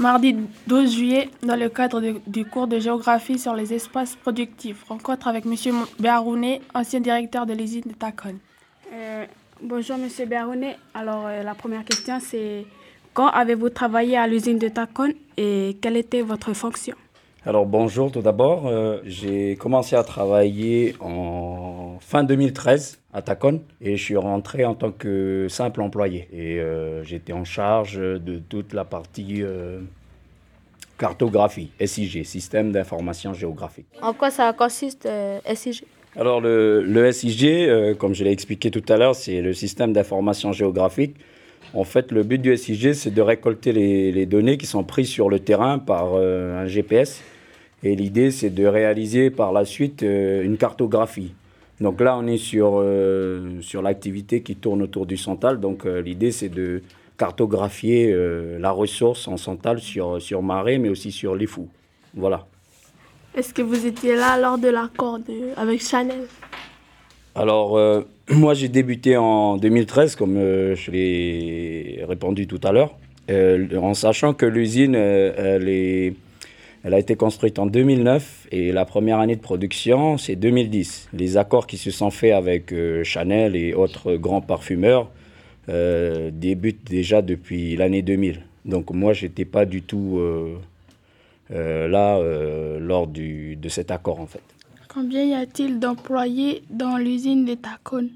Mardi 12 juillet, dans le cadre du cours de géographie sur les espaces productifs, rencontre avec M. Béarounet, ancien directeur de l'usine de Tacon. Euh, bonjour M. Béarounet. Alors euh, la première question c'est quand avez-vous travaillé à l'usine de Tacon et quelle était votre fonction? Alors bonjour tout d'abord, euh, j'ai commencé à travailler en fin 2013 à Tacon et je suis rentré en tant que simple employé. Et euh, j'étais en charge de toute la partie euh, cartographie, SIG, système d'information géographique. En quoi ça consiste SIG alors le, le SIG, comme je l'ai expliqué tout à l'heure, c'est le système d'information géographique en fait, le but du SIG, c'est de récolter les, données qui sont prises sur le terrain par euh, un GPS. Et l'idée, c'est de réaliser par la suite euh, une cartographie. Donc là, on est sur, euh, sur l'activité qui tourne autour du Santal. Donc l'idée, c'est de cartographier la ressource en Santal sur, sur Marais, mais aussi sur les fous. Voilà. Est-ce que vous étiez là lors de l'accord avec Chanel? Alors, euh, moi, j'ai débuté en 2013, comme euh, je l'ai répondu tout à l'heure, euh, en sachant que l'usine, elle, a été construite en 2009 et la première année de production, c'est 2010. Les accords qui se sont faits avec Chanel et autres grands parfumeurs débutent déjà depuis l'année 2000. Donc, moi, je n'étais pas du tout là lors de cet accord, en fait. Combien y a-t-il d'employés dans l'usine de Tacon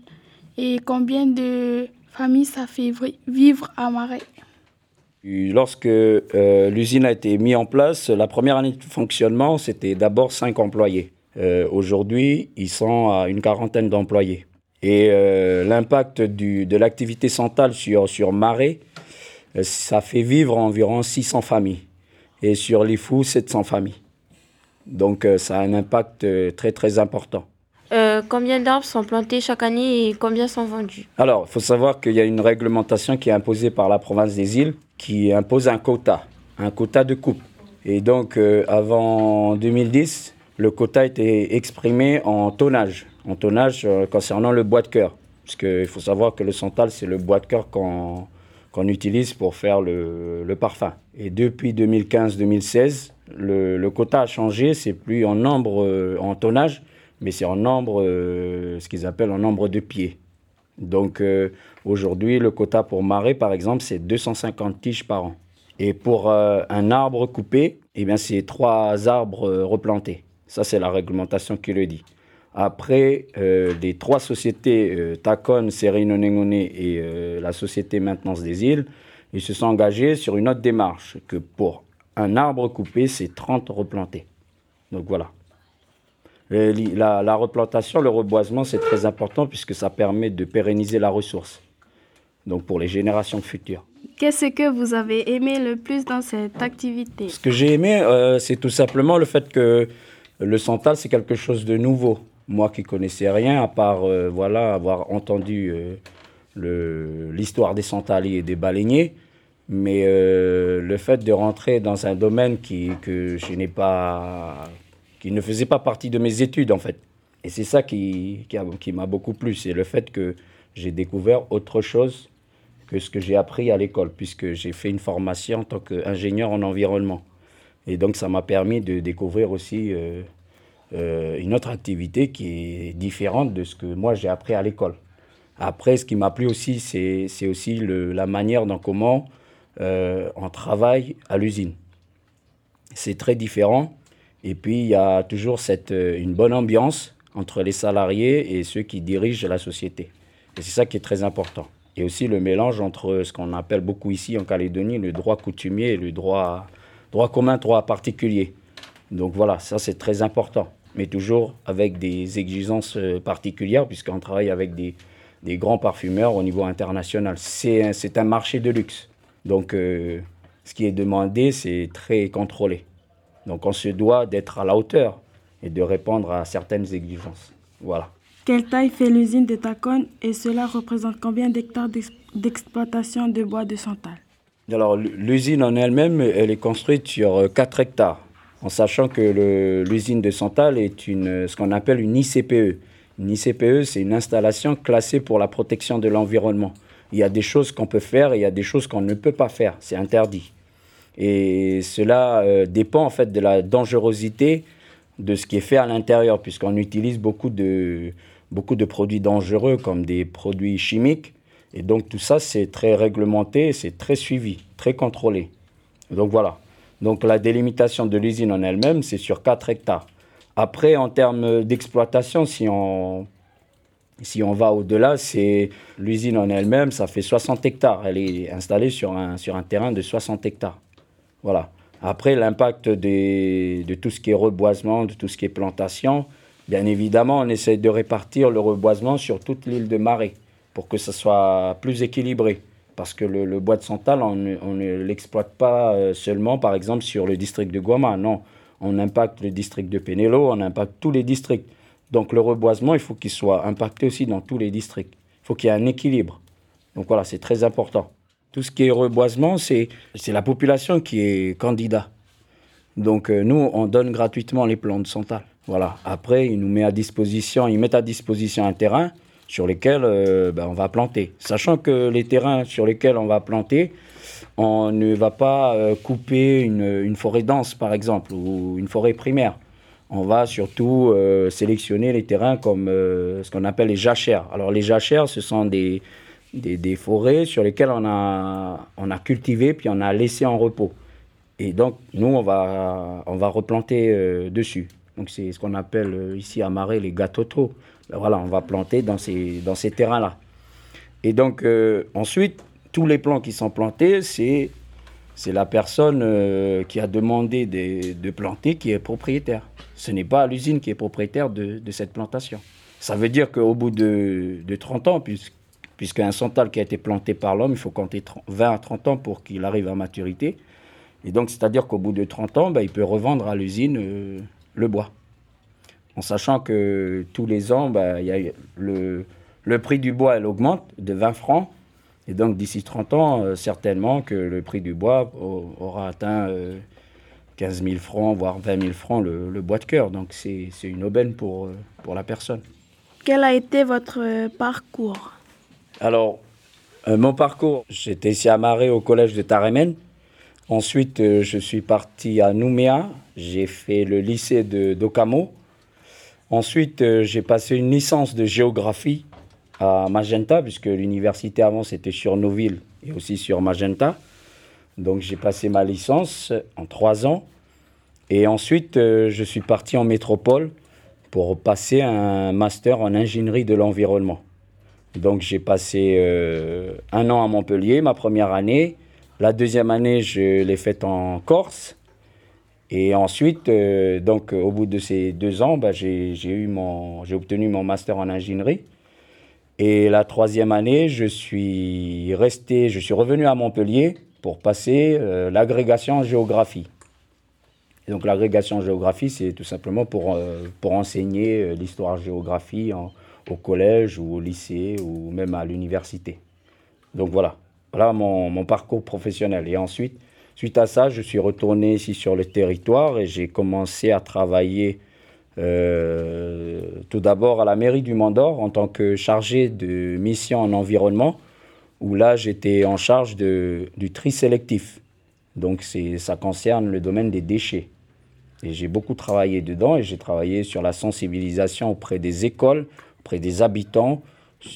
Et combien de familles ça fait vivre à Marais? Lorsque euh, l'usine a été mise en place, la première année de fonctionnement, c'était d'abord 5 employés. Euh, aujourd'hui, ils sont à une quarantaine d'employés. Et euh, l'impact de l'activité centrale sur, sur Marais, ça fait vivre environ 600 familles. Et sur les fous, 700 familles. Donc euh, ça a un impact euh, très très important. Euh, combien d'arbres sont plantés chaque année et combien sont vendus? Alors, il faut savoir qu'il y a une réglementation qui est imposée par la province des îles qui impose un quota, un quota de coupe. Et donc, avant 2010, le quota était exprimé en tonnage, en tonnage concernant le bois de cœur. Parce qu'il faut savoir que le santal, c'est le bois de cœur qu'on utilise pour faire le, le parfum. Et depuis 2015-2016, le, quota a changé, c'est plus en nombre, euh, en tonnage, mais c'est en nombre, euh, ce qu'ils appellent en nombre de pieds. Donc euh, aujourd'hui, le quota pour marée, par exemple, c'est 250 tiges par an. Et pour un arbre coupé, eh bien, c'est trois arbres replantés. Ça, c'est la réglementation qui le dit. Après, les trois sociétés, Tacon, Nengone et la société Maintenance des îles, ils se sont engagés sur une autre démarche que pour un arbre coupé, c'est 30 replantés. Donc voilà. La, replantation, le reboisement, c'est très important puisque ça permet de pérenniser la ressource. Donc pour les générations futures. Qu'est-ce que vous avez aimé le plus dans cette activité? Ce que j'ai aimé, euh, c'est tout simplement le fait que le santal, c'est quelque chose de nouveau. Moi qui connaissais rien, à part euh, voilà, avoir entendu euh, l'histoire des santaliers et des baleiniers, mais euh, le fait de rentrer dans un domaine qui, que je n'ai pas, qui ne faisait pas partie de mes études en fait. Et c'est ça qui, qui, m'a beaucoup plu, c'est le fait que j'ai découvert autre chose que ce que j'ai appris à l'école, puisque j'ai fait une formation en tant qu'ingénieur en environnement. Et donc ça m'a permis de découvrir aussi euh, euh, une autre activité qui est différente de ce que moi j'ai appris à l'école. Après, ce qui m'a plu aussi, c'est aussi le, la manière dont comment euh, en travail à l'usine. C'est très différent. Et puis, il y a toujours cette, euh, une bonne ambiance entre les salariés et ceux qui dirigent la société. Et c'est ça qui est très important. Et aussi le mélange entre ce qu'on appelle beaucoup ici en Calédonie le droit coutumier et le droit, droit commun, droit particulier. Donc voilà, ça c'est très important. Mais toujours avec des exigences euh, particulières, puisqu'on travaille avec des, des grands parfumeurs au niveau international. C'est un marché de luxe. Donc, euh, ce qui est demandé, c'est très contrôlé. Donc, on se doit d'être à la hauteur et de répondre à certaines exigences. Voilà. Quelle taille fait l'usine de Tacon et cela représente combien d'hectares d'exploitation de bois de santal? Alors, l'usine en elle-même, elle est construite sur 4 euh, hectares, en sachant que l'usine de Santal est une, ce qu'on appelle une ICPE. Une ICPE, c'est une installation classée pour la protection de l'environnement. Il y a des choses qu'on peut faire et il y a des choses qu'on ne peut pas faire. C'est interdit. Et cela euh, dépend en fait de la dangerosité de ce qui est fait à l'intérieur, puisqu'on utilise beaucoup de, beaucoup de produits dangereux comme des produits chimiques. Et donc tout ça, c'est très réglementé, c'est très suivi, très contrôlé. Donc voilà. Donc la délimitation de l'usine en elle-même, c'est sur 4 hectares. Après, en termes d'exploitation, si on, si on va au-delà, c'est l'usine en elle-même, ça fait 60 hectares. Elle est installée sur un, sur un terrain de 60 hectares. Voilà. Après, l'impact de tout ce qui est reboisement, de tout ce qui est plantation, bien évidemment, on essaie de répartir le reboisement sur toute l'île de Marais pour que ce soit plus équilibré. Parce que le, bois de Santal, on, ne l'exploite pas euh, seulement, par exemple, sur le district de Guama. Non, on impacte le district de Pénélo, on impacte tous les districts. Donc le reboisement, il faut qu'il soit impacté aussi dans tous les districts. Il faut qu'il y ait un équilibre. Donc voilà, c'est très important. Tout ce qui est reboisement, c'est la population qui est candidat. Donc euh, nous, on donne gratuitement les plants de Santal. Voilà. Après, ils nous mettent à disposition, ils mettent à disposition un terrain sur lequel euh, ben, on va planter. Sachant que les terrains sur lesquels on va planter, on ne va pas euh, couper une, forêt dense, par exemple, ou une forêt primaire. On va surtout euh, sélectionner les terrains comme ce qu'on appelle les jachères. Alors les jachères, ce sont des, des, forêts sur lesquelles on a, on a cultivé, puis on a laissé en repos. Et donc, nous, on va, on va replanter dessus. Donc c'est ce qu'on appelle ici à Marais les gâteaux ben voilà, on va planter dans ces, dans ces terrains-là. Et donc, euh, ensuite, tous les plants qui sont plantés, c'est, c'est la personne euh, qui a demandé de, planter qui est propriétaire. Ce n'est pas l'usine qui est propriétaire de, cette plantation. Ça veut dire qu'au bout de, de 30 ans, puisqu'un santal qui a été planté par l'homme, il faut compter 20 à 30 ans pour qu'il arrive à maturité. Et donc, c'est-à-dire qu'au bout de 30 ans, ben, il peut revendre à l'usine euh, le bois en sachant que tous les ans, a le, prix du bois augmente de 20 francs. Et donc d'ici 30 ans, euh, certainement que le prix du bois aura atteint 15 euh, 000 francs, voire 20 000 francs le, bois de cœur. Donc c'est une aubaine pour, euh, pour la personne. Quel a été votre parcours? Alors, mon parcours, j'étais ici à Marais au collège de Taremen. Ensuite, je suis parti à Nouméa. J'ai fait le lycée de d'Okamo. Ensuite, j'ai passé une licence de géographie à Magenta, puisque l'université avant c'était sur Noville et aussi sur Magenta. Donc j'ai passé ma licence en trois ans. Et ensuite, euh, je suis parti en métropole pour passer un master en ingénierie de l'environnement. Donc j'ai passé euh, un an à Montpellier, ma première année. La deuxième année, je l'ai faite en Corse. Et ensuite, euh, donc, au bout de ces deux ans, bah, j'ai obtenu mon master en ingénierie. Et la troisième année, je suis resté, je suis revenu à Montpellier pour passer euh, l'agrégation géographie. donc l'agrégation géographie, c'est tout simplement pour, euh, pour enseigner l'histoire-géographie au collège ou au lycée ou même à l'université. Donc voilà, voilà mon, mon parcours professionnel. Et ensuite, Suite à ça, je suis retourné ici sur le territoire et j'ai commencé à travailler euh, tout d'abord à la mairie du Mandor en tant que chargé de mission en environnement, où là j'étais en charge du tri sélectif. Donc ça concerne le domaine des déchets. Et j'ai beaucoup travaillé dedans et j'ai travaillé sur la sensibilisation auprès des écoles, auprès des habitants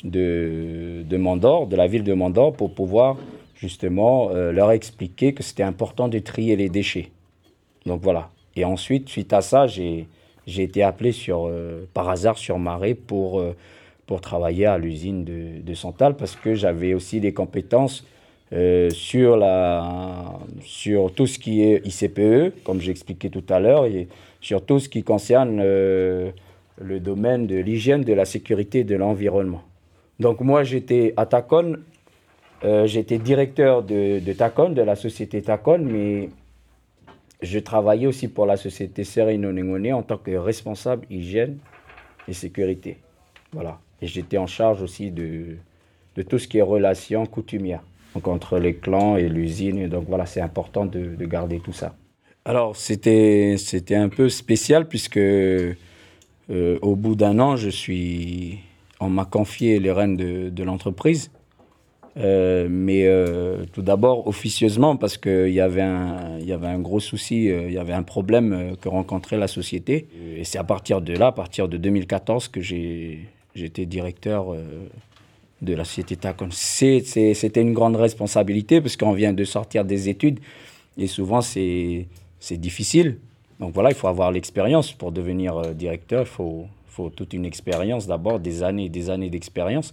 de, de Mandor, de la ville de Mandor, pour pouvoir justement, euh, leur expliquer que c'était important de trier les déchets. Donc voilà. Et ensuite, suite à ça, j'ai été appelé euh, par hasard sur Marais pour, euh, pour travailler à l'usine de, Santal parce que j'avais aussi des compétences sur, la, sur tout ce qui est ICPE, comme j'expliquais tout à l'heure, et sur tout ce qui concerne le domaine de l'hygiène, de la sécurité et de l'environnement. Donc moi, j'étais à Tacon euh, j'étais directeur de, Tacon, de la société Tacon, mais je travaillais aussi pour la société Nengone en tant que responsable hygiène et sécurité. Voilà. Et j'étais en charge aussi de, de tout ce qui est relations coutumières, donc entre les clans et l'usine. Donc voilà, c'est important de, de, garder tout ça. Alors c'était c'était un peu spécial puisque euh, au bout d'un an, je suis, on m'a confié les rênes de, de l'entreprise. Mais tout d'abord, officieusement, parce qu'il y, avait un, gros souci, il y avait un problème que rencontrait la société. Et c'est à partir de là, à partir de 2014, que été directeur de la société Tacon. C'était une grande responsabilité parce qu'on vient de sortir des études et souvent c'est difficile. Donc voilà, il faut avoir l'expérience pour devenir euh, directeur. Il faut, faut toute une expérience d'abord, des années et des années d'expérience.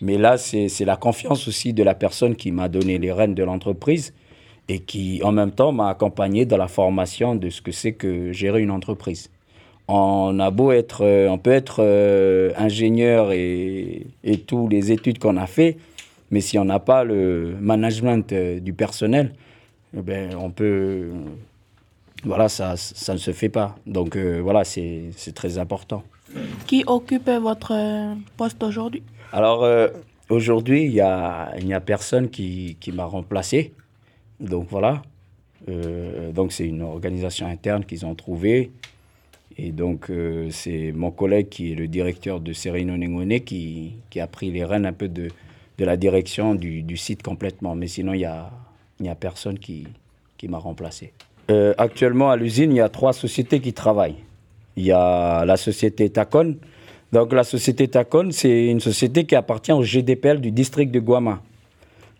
Mais là, c'est la confiance aussi de la personne qui m'a donné les rênes de l'entreprise et qui en même temps m'a accompagné dans la formation de ce que c'est que gérer une entreprise on a beau être, euh, on peut être euh, ingénieur et, et tous les études qu'on a fait, mais si on n'a pas le management euh, du personnel, eh ben on peut, voilà, ça, ça ne se fait pas. Donc voilà, c'est très important. Qui occupe votre poste aujourd'hui? Alors aujourd'hui, il n'y a, a personne qui, qui m'a remplacé. Donc voilà. donc c'est une organisation interne qu'ils ont trouvée. Et donc, euh, c'est mon collègue qui est le directeur de Serino Nengone qui, qui, a pris les rênes un peu de, de la direction du, du, site complètement. Mais sinon, il n'y a, a personne qui, qui m'a remplacé. Euh, actuellement, à l'usine, il y a trois sociétés qui travaillent. Il y a la société Tacon. Donc, la société Tacon, c'est une société qui appartient au GDPL du district de Guama.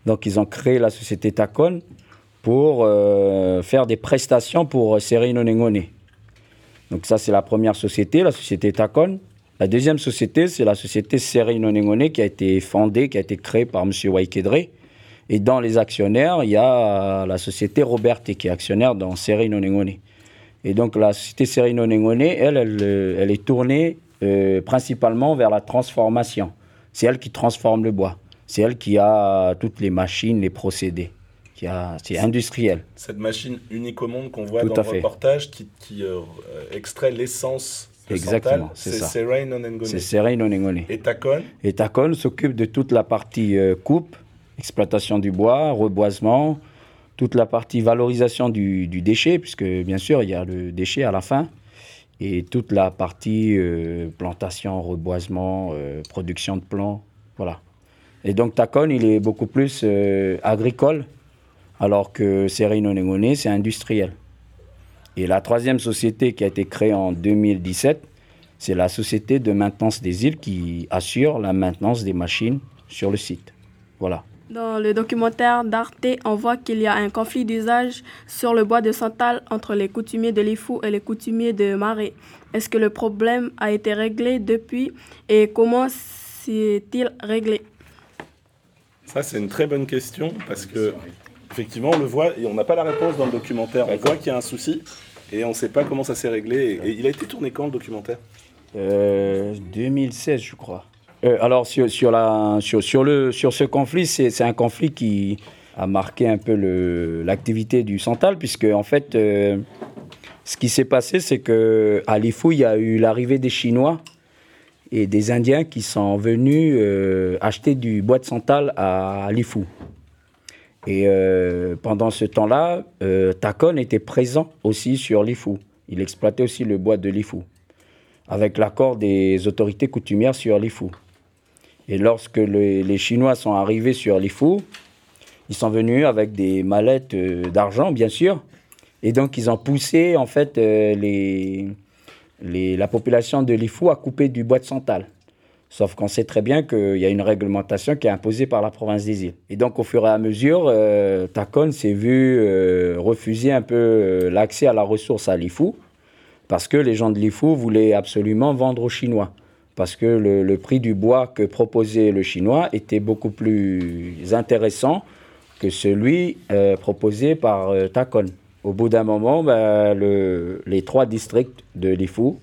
Donc, ils ont créé la société Tacon pour euh, faire des prestations pour Serino Nengone. Donc ça, c'est la première société, la société Tacon. La deuxième société, c'est la société Seri Nonengone qui a été fondée, qui a été créée par M. Waikedre. Et dans les actionnaires, il y a la société Robert qui est actionnaire dans Seri Nonengone. Et donc la société Seri Nonengone, elle, elle, est tournée euh, principalement vers la transformation. C'est elle qui transforme le bois. C'est elle qui a toutes les machines, les procédés c'est industriel. Cette machine unique au monde qu'on voit dans le reportage qui, euh, extrait l'essence Exactement, c'est ça. C'est Serein Onengone. Et Tacon Et Tacon s'occupe de toute la partie euh, coupe, exploitation du bois, reboisement, toute la partie valorisation du, déchet, puisque bien sûr il y a le déchet à la fin, et toute la partie euh, plantation, reboisement, production de plants, voilà. Et donc Tacon, il est beaucoup plus agricole alors que Serino Nengone, c'est industriel. Et la troisième société qui a été créée en 2017, c'est la société de maintenance des îles qui assure la maintenance des machines sur le site. Voilà. Dans le documentaire d'Arte, on voit qu'il y a un conflit d'usage sur le bois de Santal entre les coutumiers de Lifou et les coutumiers de Marais. Est-ce que le problème a été réglé depuis et comment s'est-il réglé? Ça, c'est une très bonne question parce que effectivement, on le voit et on n'a pas la réponse dans le documentaire. On voit qu'il y a un souci et on ne sait pas comment ça s'est réglé. Et, il a été tourné quand le documentaire? 2016, euh, je crois. Euh, alors sur, le, sur ce conflit, c'est un conflit qui a marqué un peu l'activité du Santal, puisque en fait, euh, ce qui s'est passé, c'est qu'à Lifou, il y a eu l'arrivée des Chinois et des Indiens qui sont venus acheter du bois de Santal à Lifou. Et euh, pendant ce temps-là, euh, Tacon était présent aussi sur l'Ifou. Il exploitait aussi le bois de l'Ifou, avec l'accord des autorités coutumières sur l'Ifou. Et lorsque les Chinois sont arrivés sur l'Ifou, ils sont venus avec des mallettes euh, d'argent, bien sûr. Et donc, ils ont poussé, en fait, les, la population de l'Ifou à couper du bois de santal. Sauf qu'on sait très bien qu'il y a une réglementation qui est imposée par la province des îles. Et donc, au fur et à mesure, euh, Tacon s'est vu euh, refuser un peu euh, l'accès à la ressource à l'IFU, parce que les gens de l'IFU voulaient absolument vendre aux Chinois. Parce que le, prix du bois que proposait le Chinois était beaucoup plus intéressant que celui proposé par Tacon. Au bout d'un moment, ben, les trois districts de l'IFU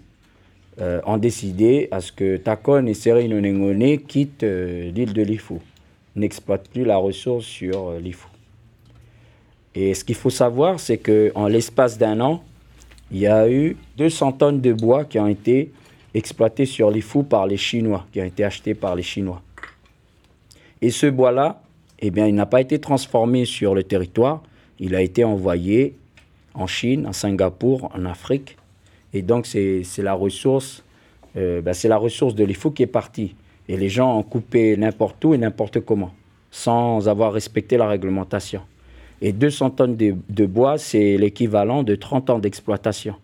euh, ont décidé à ce que Takon et Serino Nengone quittent euh, l'île de Lifou, n'exploitent plus la ressource sur euh, Lifou. Et ce qu'il faut savoir, c'est qu'en l'espace d'un an, il y a eu 200 tonnes de bois qui ont été exploités sur Lifou par les Chinois, qui ont été achetés par les Chinois. Et ce bois-là, eh bien, il n'a pas été transformé sur le territoire, il a été envoyé en Chine, en Singapour, en Afrique, et donc, c'est la ressource, euh, ben, c'est la ressource de l'IFO qui est partie. Et les gens ont coupé n'importe où et n'importe comment. sans avoir respecté la réglementation. Et 200 tonnes de, bois, c'est l'équivalent de 30 ans d'exploitation.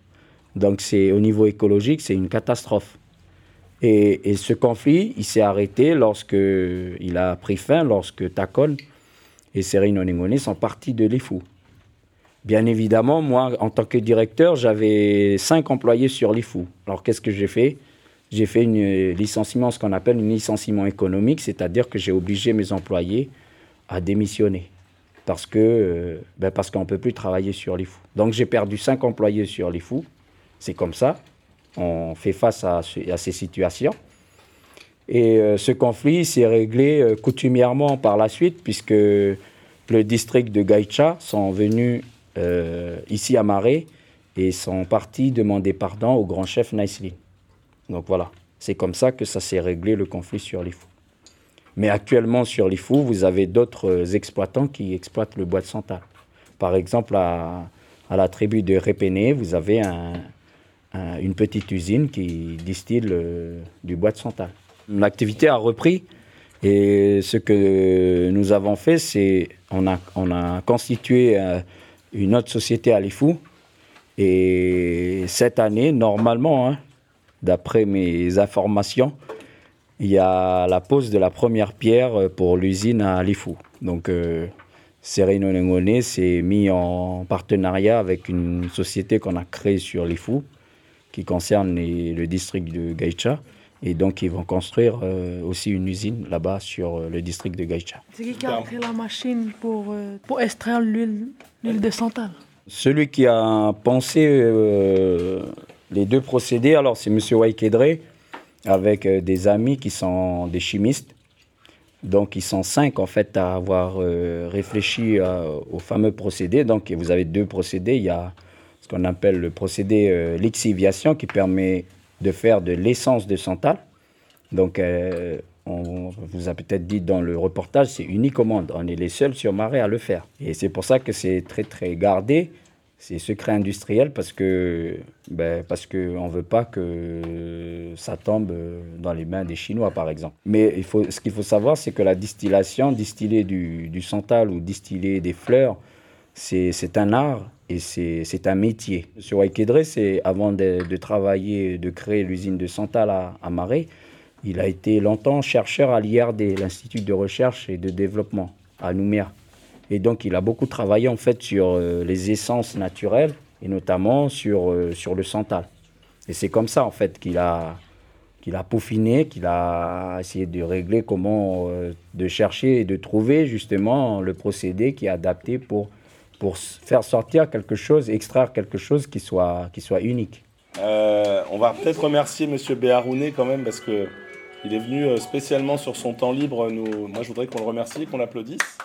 Donc au niveau écologique, c'est une catastrophe. Et, ce conflit, il s'est arrêté lorsque il a pris fin, lorsque Takon et Serine Onengone sont partis de l'IFU. Bien évidemment, moi, en tant que directeur, j'avais cinq employés sur l'IFU. Alors qu'est-ce que j'ai fait? J'ai fait une licenciement, ce qu'on appelle un licenciement économique, c'est-à-dire que j'ai obligé mes employés à démissionner parce que euh, ben parce peut plus travailler sur l'IFU. Donc j'ai perdu cinq employés sur l'IFU. C'est comme ça. On fait face à, à ces situations. Et euh, ce conflit s'est réglé euh, coutumièrement par la suite, puisque le district de Gaïcha sont venus ici à Marais et sont partis demander pardon au grand chef Naisli. Donc voilà, c'est comme ça que ça s'est réglé le conflit sur l'IFU. Mais actuellement, sur l'IFU, vous avez d'autres euh, exploitants qui exploitent le bois de santal. Par exemple, à, la tribu de Répéné, vous avez une petite usine qui distille euh, du bois de santal. L'activité a repris et ce que nous avons fait, c'est on a, on a constitué euh, une autre société à l'IFU. Et cette année, normalement, hein, d'après mes informations, il y a la pose de la première pierre euh, pour l'usine à Lifou. Donc, euh, Sereno Nengone s'est mis en partenariat avec une société qu'on a créée sur Lifou, qui concerne le district de Gaïcha. Et donc, ils vont construire euh, aussi une usine là-bas sur le district de Gaïcha. C'est qui qui a créé la machine pour, pour extraire l'huile de santal? Celui qui a pensé les deux procédés, alors c'est M. Waikedre, avec euh, des amis qui sont des chimistes. Donc, ils sont cinq, en fait, à avoir euh, réfléchi euh, au fameux procédé. Donc, vous avez deux procédés. Il y a ce qu'on appelle le procédé lixiviation qui permet de faire de l'essence de santal. Donc, on vous a peut-être dit dans le reportage, c'est unique au monde. On est les seuls sur Marais à le faire. Et c'est pour ça que c'est très, très gardé c'est secret industriel parce que ben, parce que on veut pas que ça tombe dans les mains des Chinois par exemple. Mais il faut, ce qu'il faut savoir, c'est que la distillation, distiller du, du santal ou distiller des fleurs, c'est un art et c'est un métier. Sur Waikedre, c'est avant de, travailler, de créer l'usine de santal à, à Marais, il a été longtemps chercheur à l'IRD, l'Institut de recherche et de développement à Nouméa. Et donc, il a beaucoup travaillé en fait sur euh, les essences naturelles et notamment sur, euh, sur le santal. Et c'est comme ça en fait qu'il a, qu'il a peaufiné, qu'il a essayé de régler comment, euh, de chercher et de trouver justement le procédé qui est adapté pour, pour faire sortir quelque chose, extraire quelque chose qui soit, qui soit unique. on va peut-être remercier M. Béharouné quand même parce que il est venu spécialement sur son temps libre. Nous, moi, je voudrais qu'on le remercie, qu'on l'applaudisse.